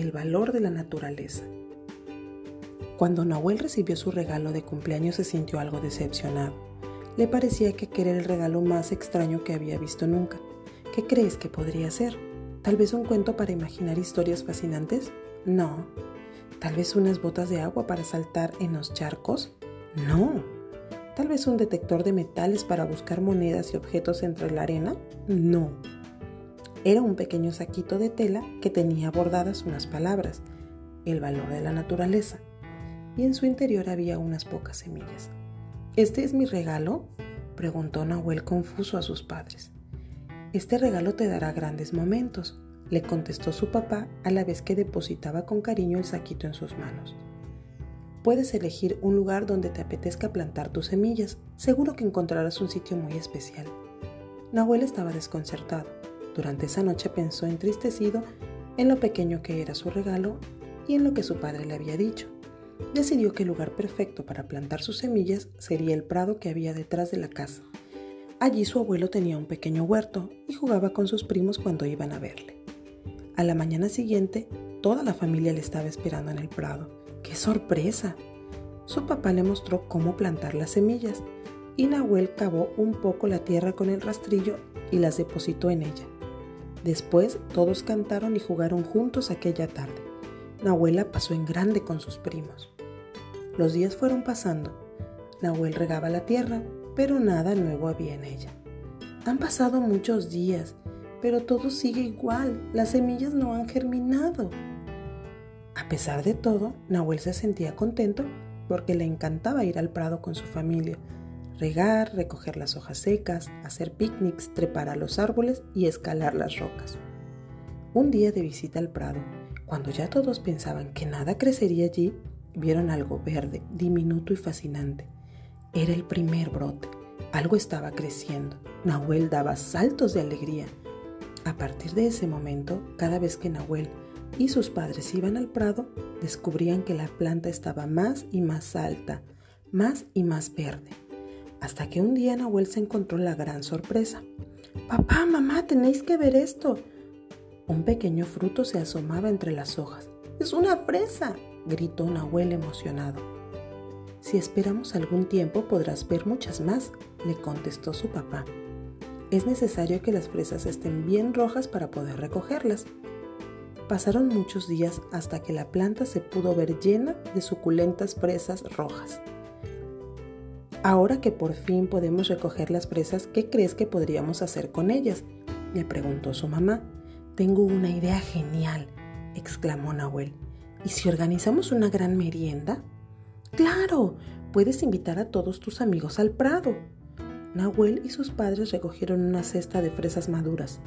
el valor de la naturaleza. Cuando Nahuel recibió su regalo de cumpleaños se sintió algo decepcionado. Le parecía que era el regalo más extraño que había visto nunca. ¿Qué crees que podría ser? ¿Tal vez un cuento para imaginar historias fascinantes? No. ¿Tal vez unas botas de agua para saltar en los charcos? No. ¿Tal vez un detector de metales para buscar monedas y objetos entre la arena? No. Era un pequeño saquito de tela que tenía bordadas unas palabras, el valor de la naturaleza, y en su interior había unas pocas semillas. ¿Este es mi regalo? preguntó Nahuel confuso a sus padres. Este regalo te dará grandes momentos, le contestó su papá a la vez que depositaba con cariño el saquito en sus manos. Puedes elegir un lugar donde te apetezca plantar tus semillas, seguro que encontrarás un sitio muy especial. Nahuel estaba desconcertado. Durante esa noche pensó entristecido en lo pequeño que era su regalo y en lo que su padre le había dicho. Decidió que el lugar perfecto para plantar sus semillas sería el prado que había detrás de la casa. Allí su abuelo tenía un pequeño huerto y jugaba con sus primos cuando iban a verle. A la mañana siguiente, toda la familia le estaba esperando en el prado. ¡Qué sorpresa! Su papá le mostró cómo plantar las semillas y Nahuel cavó un poco la tierra con el rastrillo y las depositó en ella. Después todos cantaron y jugaron juntos aquella tarde. Nahuel pasó en grande con sus primos. Los días fueron pasando. Nahuel regaba la tierra, pero nada nuevo había en ella. Han pasado muchos días, pero todo sigue igual, las semillas no han germinado. A pesar de todo, Nahuel se sentía contento porque le encantaba ir al prado con su familia, regar, recoger las hojas secas, hacer picnics, trepar a los árboles y escalar las rocas. Un día de visita al prado, cuando ya todos pensaban que nada crecería allí, vieron algo verde, diminuto y fascinante. Era el primer brote. Algo estaba creciendo. Nahuel daba saltos de alegría. A partir de ese momento, cada vez que Nahuel y sus padres iban al prado, descubrían que la planta estaba más y más alta, más y más verde. Hasta que un día Nahuel se encontró la gran sorpresa. Papá, mamá, tenéis que ver esto. Un pequeño fruto se asomaba entre las hojas. ¡Es una fresa! gritó Nahuel emocionado. Si esperamos algún tiempo podrás ver muchas más, le contestó su papá. Es necesario que las fresas estén bien rojas para poder recogerlas. Pasaron muchos días hasta que la planta se pudo ver llena de suculentas fresas rojas. Ahora que por fin podemos recoger las fresas, ¿qué crees que podríamos hacer con ellas? le preguntó su mamá. Tengo una idea genial, exclamó Nahuel. ¿Y si organizamos una gran merienda? Claro, puedes invitar a todos tus amigos al prado. Nahuel y sus padres recogieron una cesta de fresas maduras.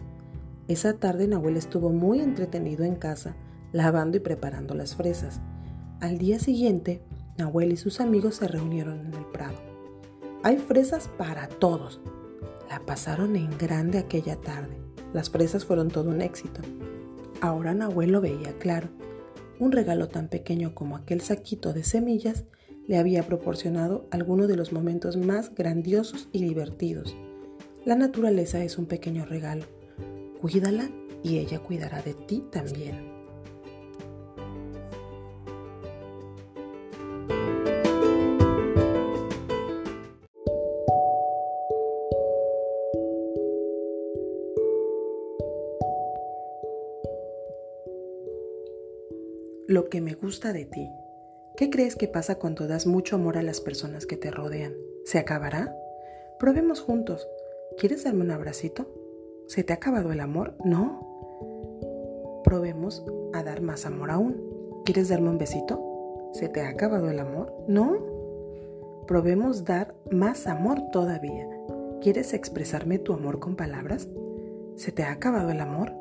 Esa tarde Nahuel estuvo muy entretenido en casa, lavando y preparando las fresas. Al día siguiente, Nahuel y sus amigos se reunieron en el prado. Hay fresas para todos. La pasaron en grande aquella tarde. Las fresas fueron todo un éxito. Ahora Nahuel lo veía claro. Un regalo tan pequeño como aquel saquito de semillas le había proporcionado algunos de los momentos más grandiosos y divertidos. La naturaleza es un pequeño regalo. Cuídala y ella cuidará de ti también. Lo que me gusta de ti. ¿Qué crees que pasa cuando das mucho amor a las personas que te rodean? ¿Se acabará? Probemos juntos. ¿Quieres darme un abracito? ¿Se te ha acabado el amor? No. Probemos a dar más amor aún. ¿Quieres darme un besito? ¿Se te ha acabado el amor? No. Probemos dar más amor todavía. ¿Quieres expresarme tu amor con palabras? ¿Se te ha acabado el amor?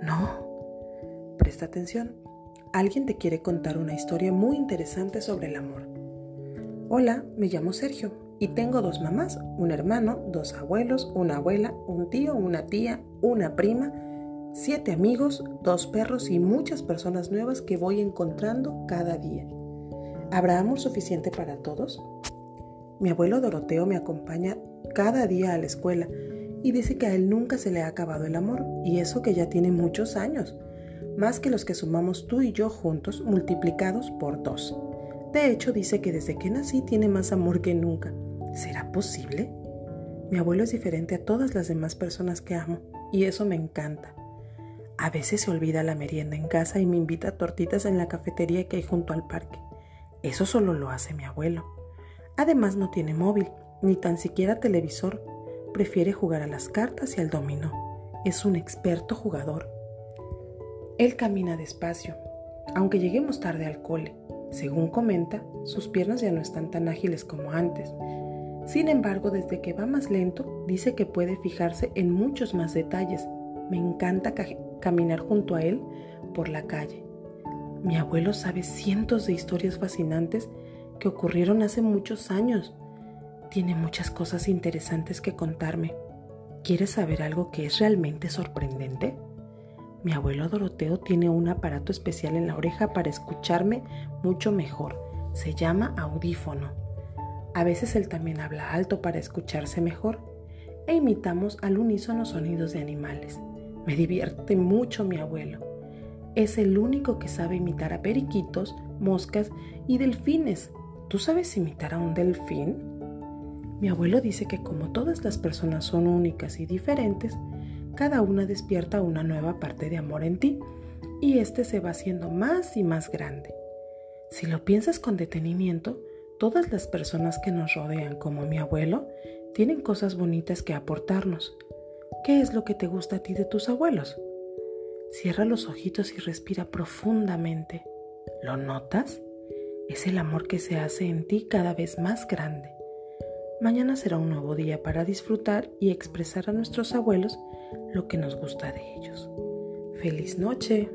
No. Presta atención. Alguien te quiere contar una historia muy interesante sobre el amor. Hola, me llamo Sergio y tengo dos mamás, un hermano, dos abuelos, una abuela, un tío, una tía, una prima, siete amigos, dos perros y muchas personas nuevas que voy encontrando cada día. ¿Habrá amor suficiente para todos? Mi abuelo Doroteo me acompaña cada día a la escuela y dice que a él nunca se le ha acabado el amor, y eso que ya tiene muchos años más que los que sumamos tú y yo juntos multiplicados por dos. De hecho, dice que desde que nací tiene más amor que nunca. ¿Será posible? Mi abuelo es diferente a todas las demás personas que amo, y eso me encanta. A veces se olvida la merienda en casa y me invita a tortitas en la cafetería que hay junto al parque. Eso solo lo hace mi abuelo. Además no tiene móvil, ni tan siquiera televisor. Prefiere jugar a las cartas y al dominó. Es un experto jugador. Él camina despacio, aunque lleguemos tarde al cole. Según comenta, sus piernas ya no están tan ágiles como antes. Sin embargo, desde que va más lento, dice que puede fijarse en muchos más detalles. Me encanta caminar junto a él por la calle. Mi abuelo sabe cientos de historias fascinantes que ocurrieron hace muchos años. Tiene muchas cosas interesantes que contarme. ¿Quieres saber algo que es realmente sorprendente? Mi abuelo Doroteo tiene un aparato especial en la oreja para escucharme mucho mejor. Se llama audífono. A veces él también habla alto para escucharse mejor e imitamos al unísono sonidos de animales. Me divierte mucho mi abuelo. Es el único que sabe imitar a periquitos, moscas y delfines. ¿Tú sabes imitar a un delfín? Mi abuelo dice que como todas las personas son únicas y diferentes, cada una despierta una nueva parte de amor en ti y este se va haciendo más y más grande. Si lo piensas con detenimiento, todas las personas que nos rodean, como mi abuelo, tienen cosas bonitas que aportarnos ¿Qué es lo que te gusta a ti de tus abuelos? Cierra los ojitos y respira profundamente. ¿Lo notas? Es el amor que se hace en ti cada vez más grande. Mañana será un nuevo día para disfrutar y expresar a nuestros abuelos lo que nos gusta de ellos. ¡Feliz noche!